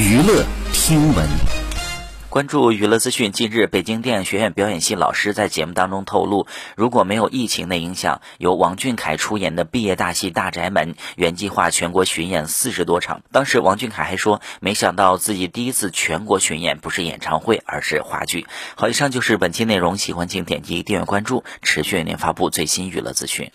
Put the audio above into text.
娱乐听闻，关注娱乐资讯。近日，北京电影学院表演系老师在节目当中透露，如果没有疫情的影响，由王俊凯出演的毕业大戏《大宅门》原计划全国巡演四十多场。当时，王俊凯还说，没想到自己第一次全国巡演不是演唱会，而是话剧。好，以上就是本期内容，喜欢请点击订阅关注，持续为您发布最新娱乐资讯。